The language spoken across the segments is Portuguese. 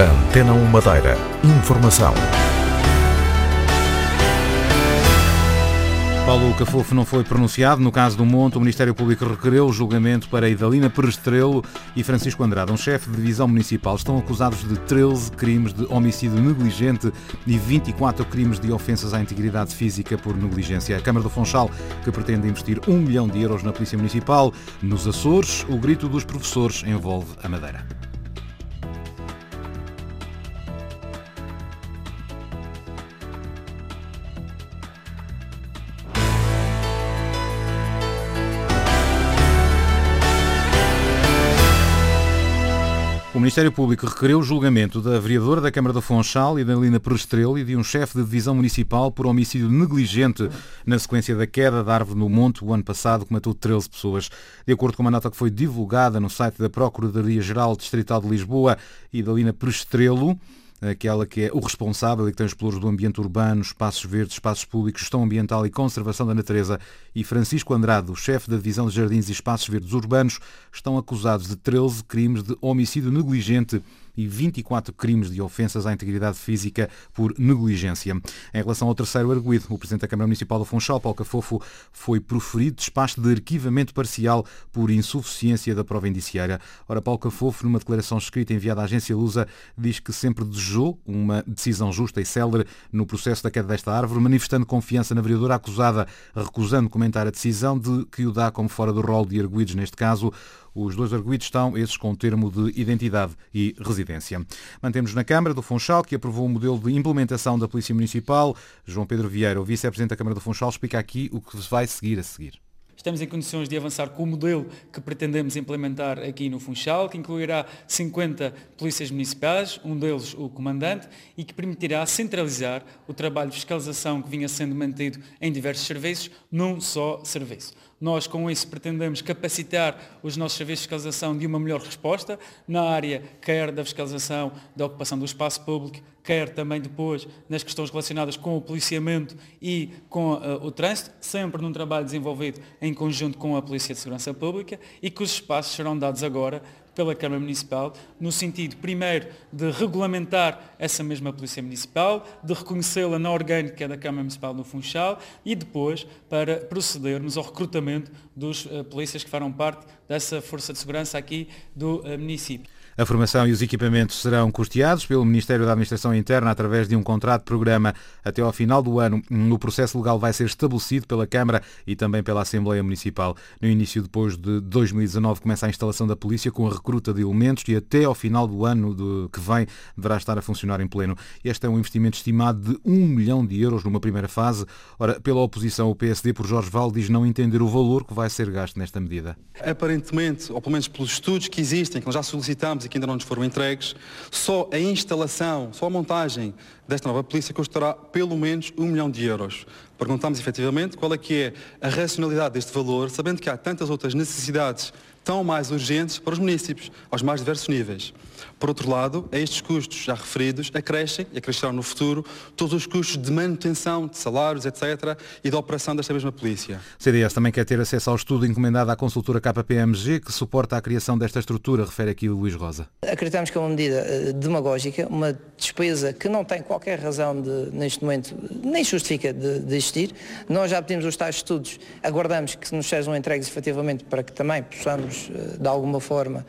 Antena 1 Madeira. Informação. Paulo Cafofo não foi pronunciado. No caso do Monte, o Ministério Público requereu o julgamento para Idalina Perestrelo e Francisco Andrade, um chefe de divisão municipal. Estão acusados de 13 crimes de homicídio negligente e 24 crimes de ofensas à integridade física por negligência. A Câmara do Funchal, que pretende investir um milhão de euros na Polícia Municipal. Nos Açores, o grito dos professores envolve a Madeira. Ministério Público requereu o julgamento da vereadora da Câmara do Funchal, Idalina Perestrelo, e de um chefe de divisão municipal por homicídio negligente na sequência da queda da árvore no Monte o ano passado, que matou 13 pessoas. De acordo com uma nota que foi divulgada no site da Procuradoria-Geral Distrital de Lisboa, Idalina Perestrelo aquela que é o responsável e que tem os pelouros do ambiente urbano, espaços verdes, espaços públicos, gestão ambiental e conservação da natureza, e Francisco Andrade, o chefe da Divisão de Jardins e Espaços Verdes Urbanos, estão acusados de 13 crimes de homicídio negligente e 24 crimes de ofensas à integridade física por negligência. Em relação ao terceiro arguído, o Presidente da Câmara Municipal do Funchal, Paulo Cafofo, foi proferido despacho de arquivamento parcial por insuficiência da prova indiciária. Ora, Paulo Cafofo, numa declaração escrita enviada à agência Lusa, diz que sempre desejou uma decisão justa e célere no processo da queda desta árvore, manifestando confiança na vereadora acusada, recusando comentar a decisão de que o dá como fora do rol de arguídos neste caso. Os dois arguídos estão esses com termo de identidade e residência. Mantemos na Câmara do Funchal, que aprovou o modelo de implementação da Polícia Municipal. João Pedro Vieira, o Vice-Presidente da Câmara do Funchal, explica aqui o que vai seguir a seguir. Estamos em condições de avançar com o modelo que pretendemos implementar aqui no Funchal, que incluirá 50 polícias municipais, um deles o comandante, e que permitirá centralizar o trabalho de fiscalização que vinha sendo mantido em diversos serviços num só serviço. Nós, com isso, pretendemos capacitar os nossos serviços de fiscalização de uma melhor resposta na área quer da fiscalização da ocupação do espaço público, quer também depois nas questões relacionadas com o policiamento e com uh, o trânsito, sempre num trabalho desenvolvido em conjunto com a Polícia de Segurança Pública e que os espaços serão dados agora pela Câmara Municipal, no sentido, primeiro, de regulamentar essa mesma Polícia Municipal, de reconhecê-la na orgânica da Câmara Municipal no Funchal e depois para procedermos ao recrutamento dos uh, polícias que farão parte dessa Força de Segurança aqui do uh, município. A formação e os equipamentos serão custeados pelo Ministério da Administração Interna através de um contrato de programa até ao final do ano. O processo legal vai ser estabelecido pela Câmara e também pela Assembleia Municipal. No início depois de 2019 começa a instalação da polícia com a recruta de elementos e até ao final do ano de, que vem deverá estar a funcionar em pleno. Este é um investimento estimado de 1 milhão de euros numa primeira fase. Ora, pela oposição, o PSD, por Jorge Val, diz não entender o valor que vai ser gasto nesta medida. Aparentemente, ou pelo menos pelos estudos que existem, que nós já solicitamos e que ainda não nos foram entregues, só a instalação, só a montagem desta nova polícia custará pelo menos um milhão de euros. Perguntamos efetivamente qual é que é a racionalidade deste valor, sabendo que há tantas outras necessidades tão mais urgentes para os municípios, aos mais diversos níveis. Por outro lado, a estes custos já referidos acrescem, e acrescerão no futuro, todos os custos de manutenção, de salários, etc., e da operação desta mesma polícia. O CDS também quer ter acesso ao estudo encomendado à consultora KPMG, que suporta a criação desta estrutura, refere aqui o Luís Rosa. Acreditamos que é uma medida uh, demagógica, uma despesa que não tem qualquer razão de, neste momento, nem justifica de, de existir. Nós já pedimos os tais estudos, aguardamos que nos sejam entregues efetivamente para que também possamos, uh, de alguma forma,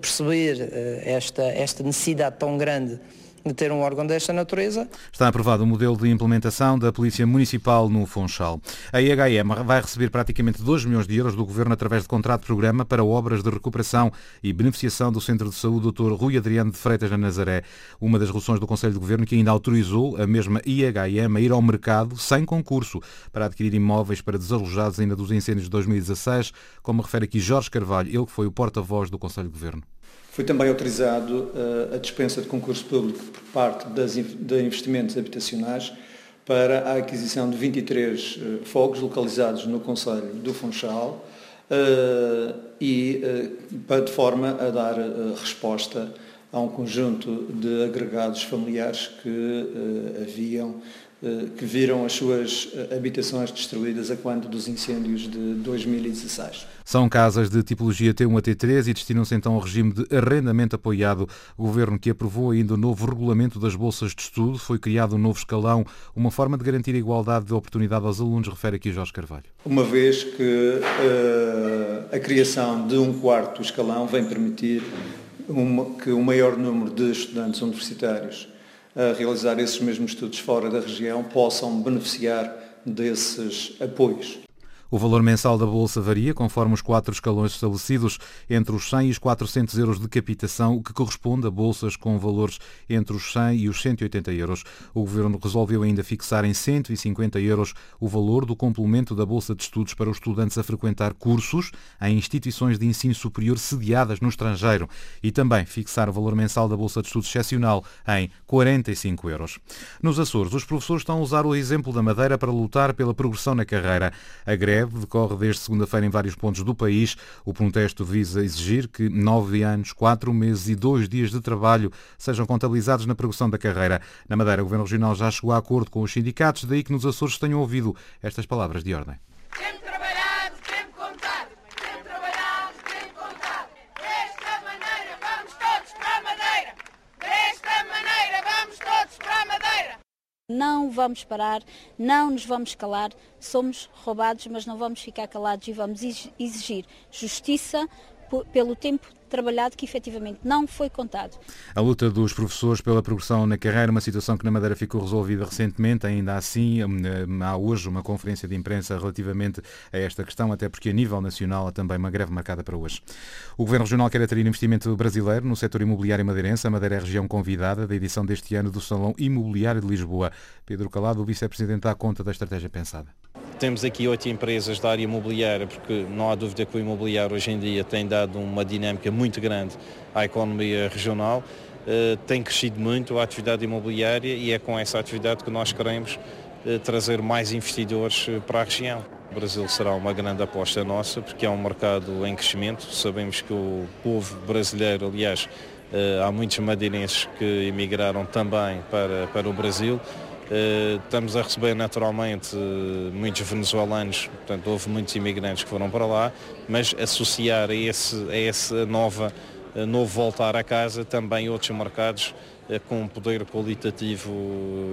perceber esta, esta necessidade tão grande de ter um órgão desta natureza. Está aprovado o modelo de implementação da Polícia Municipal no Funchal. A IHM vai receber praticamente 2 milhões de euros do Governo através de contrato de programa para obras de recuperação e beneficiação do Centro de Saúde Dr. Rui Adriano de Freitas na Nazaré. Uma das resoluções do Conselho de Governo que ainda autorizou a mesma IHM a ir ao mercado sem concurso para adquirir imóveis para desalojados ainda dos incêndios de 2016, como refere aqui Jorge Carvalho, ele que foi o porta-voz do Conselho de Governo. Foi também autorizado uh, a dispensa de concurso público por parte das, de investimentos habitacionais para a aquisição de 23 uh, fogos localizados no Conselho do Funchal uh, e de forma a dar resposta a um conjunto de agregados familiares que haviam que viram as suas habitações destruídas a quando dos incêndios de 2016. São casas de tipologia T1 a T3 e destinam-se então ao regime de arrendamento apoiado. O Governo que aprovou ainda o novo regulamento das bolsas de estudo, foi criado um novo escalão, uma forma de garantir a igualdade de oportunidade aos alunos, refere aqui Jorge Carvalho. Uma vez que uh, a criação de um quarto escalão vem permitir que o maior número de estudantes universitários a realizar esses mesmos estudos fora da região possam beneficiar desses apoios. O valor mensal da bolsa varia conforme os quatro escalões estabelecidos entre os 100 e os 400 euros de capitação, o que corresponde a bolsas com valores entre os 100 e os 180 euros. O Governo resolveu ainda fixar em 150 euros o valor do complemento da bolsa de estudos para os estudantes a frequentar cursos em instituições de ensino superior sediadas no estrangeiro e também fixar o valor mensal da bolsa de estudos excepcional em 45 euros. Nos Açores, os professores estão a usar o exemplo da Madeira para lutar pela progressão na carreira. A greve greve decorre desde segunda-feira em vários pontos do país. O protesto visa exigir que nove anos, quatro meses e dois dias de trabalho sejam contabilizados na progressão da carreira. Na Madeira, o Governo Regional já chegou a acordo com os sindicatos, daí que nos Açores tenham ouvido estas palavras de ordem. Não vamos parar, não nos vamos calar, somos roubados, mas não vamos ficar calados e vamos exigir justiça pelo tempo trabalhado que efetivamente não foi contado. A luta dos professores pela progressão na carreira, uma situação que na Madeira ficou resolvida recentemente, ainda assim hum, há hoje uma conferência de imprensa relativamente a esta questão, até porque a nível nacional há também uma greve marcada para hoje. O Governo Regional quer atrair investimento brasileiro no setor imobiliário madeirense. A Madeira é a região convidada da edição deste ano do Salão Imobiliário de Lisboa. Pedro Calado, o vice-presidente, dá conta da estratégia pensada. Temos aqui oito empresas da área imobiliária, porque não há dúvida que o imobiliário hoje em dia tem dado uma dinâmica muito grande à economia regional. Uh, tem crescido muito a atividade imobiliária e é com essa atividade que nós queremos uh, trazer mais investidores uh, para a região. O Brasil será uma grande aposta nossa, porque é um mercado em crescimento. Sabemos que o povo brasileiro, aliás, há muitos madeirenses que emigraram também para, para o Brasil eh, estamos a receber naturalmente muitos venezuelanos, portanto houve muitos imigrantes que foram para lá, mas associar a, esse, a nova, novo voltar a casa também outros mercados com um poder qualitativo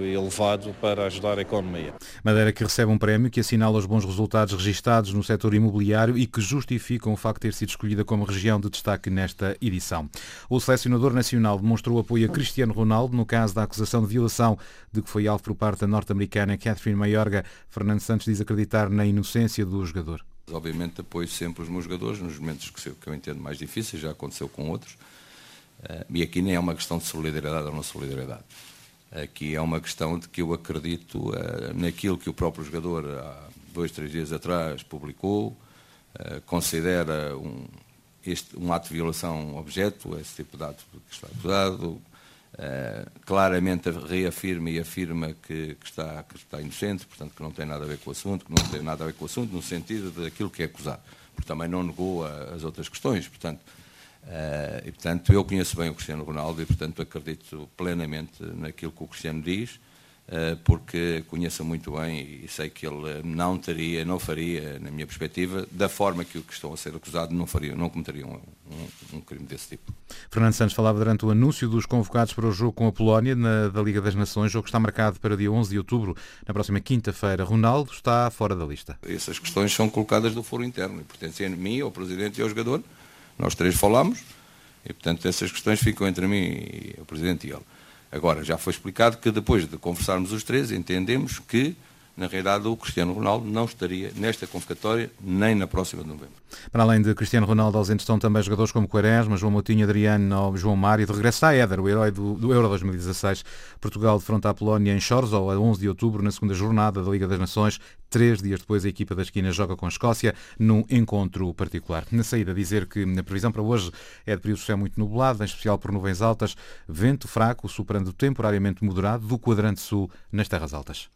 elevado para ajudar a economia. Madeira que recebe um prémio que assinala os bons resultados registados no setor imobiliário e que justificam o facto de ter sido escolhida como região de destaque nesta edição. O selecionador nacional demonstrou apoio a Cristiano Ronaldo no caso da acusação de violação de que foi alvo por parte da norte-americana Catherine Mayorga. Fernando Santos diz acreditar na inocência do jogador. Obviamente apoio sempre os meus jogadores nos momentos que eu entendo mais difíceis, já aconteceu com outros. Uh, e aqui nem é uma questão de solidariedade ou não solidariedade. Aqui é uma questão de que eu acredito uh, naquilo que o próprio jogador há dois, três dias atrás publicou, uh, considera um, este, um ato de violação objeto, esse tipo de ato que está acusado, claramente reafirma e afirma que, que, está, que está inocente, portanto que não tem nada a ver com o assunto, que não tem nada a ver com o assunto no sentido daquilo que é acusado, porque também não negou a, as outras questões, portanto Uh, e, portanto, eu conheço bem o Cristiano Ronaldo e, portanto, acredito plenamente naquilo que o Cristiano diz, uh, porque conheço muito bem e sei que ele não teria, não faria, na minha perspectiva, da forma que o que estão a ser acusado, não, faria, não cometeria um, um, um, crime desse tipo. Fernando Santos falava durante o anúncio dos convocados para o jogo com a Polónia na, da Liga das Nações, jogo que está marcado para dia 11 de outubro, na próxima quinta-feira. Ronaldo está fora da lista. Essas questões são colocadas do foro interno e pertencem a mim, ao Presidente e ao jogador, nós três falamos e, portanto, essas questões ficam entre mim e o Presidente e ele. Agora, já foi explicado que depois de conversarmos os três, entendemos que na realidade o Cristiano Ronaldo não estaria nesta convocatória nem na próxima de novembro. Para além de Cristiano Ronaldo, ausentes estão também jogadores como Quaresma, João Moutinho, Adriano, João Mário. De regresso a Éder, o herói do, do, Euro 2016. Portugal defronta a Polónia em Chorzów a 11 de outubro, na segunda jornada da Liga das Nações. Três dias depois, a equipa da esquina joga com a Escócia num encontro particular. Na saída, dizer que a previsão para hoje é de período céu muito nublado, em especial por nuvens altas, vento fraco, superando temporariamente moderado do quadrante sul nas terras altas.